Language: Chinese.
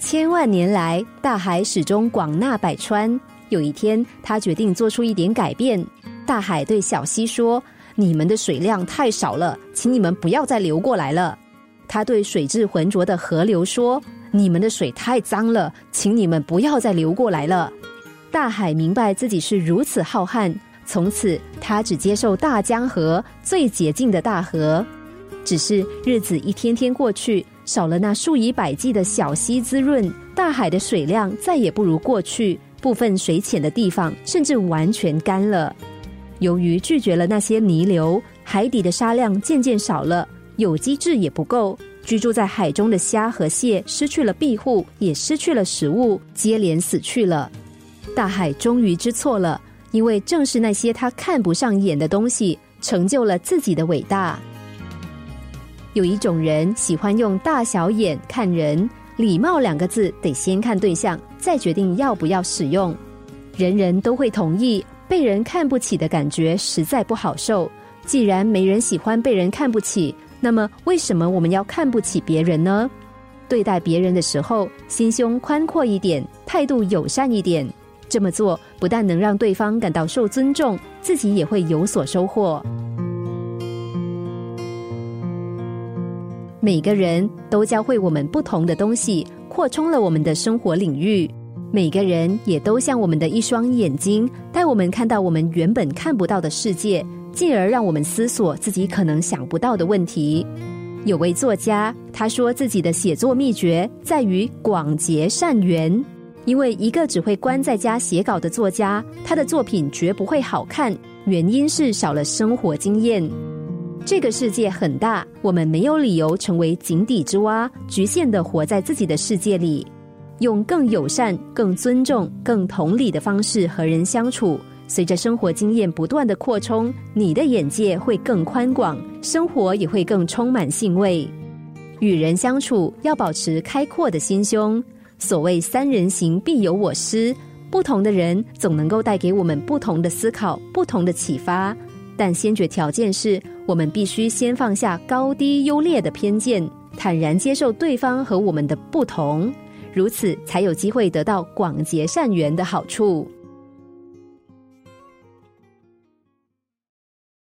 千万年来，大海始终广纳百川。有一天，他决定做出一点改变。大海对小溪说：“你们的水量太少了，请你们不要再流过来了。”他对水质浑浊的河流说：“你们的水太脏了，请你们不要再流过来了。”大海明白自己是如此浩瀚，从此他只接受大江河最洁净的大河。只是日子一天天过去。少了那数以百计的小溪滋润，大海的水量再也不如过去。部分水浅的地方甚至完全干了。由于拒绝了那些泥流，海底的沙量渐渐少了，有机质也不够。居住在海中的虾和蟹失去了庇护，也失去了食物，接连死去了。大海终于知错了，因为正是那些他看不上眼的东西，成就了自己的伟大。有一种人喜欢用大小眼看人，礼貌两个字得先看对象，再决定要不要使用。人人都会同意，被人看不起的感觉实在不好受。既然没人喜欢被人看不起，那么为什么我们要看不起别人呢？对待别人的时候，心胸宽阔一点，态度友善一点，这么做不但能让对方感到受尊重，自己也会有所收获。每个人都教会我们不同的东西，扩充了我们的生活领域。每个人也都像我们的一双眼睛，带我们看到我们原本看不到的世界，进而让我们思索自己可能想不到的问题。有位作家，他说自己的写作秘诀在于广结善缘，因为一个只会关在家写稿的作家，他的作品绝不会好看，原因是少了生活经验。这个世界很大，我们没有理由成为井底之蛙，局限的活在自己的世界里。用更友善、更尊重、更同理的方式和人相处，随着生活经验不断的扩充，你的眼界会更宽广，生活也会更充满兴味。与人相处要保持开阔的心胸。所谓三人行必有我师，不同的人总能够带给我们不同的思考、不同的启发。但先决条件是我们必须先放下高低优劣的偏见，坦然接受对方和我们的不同，如此才有机会得到广结善缘的好处。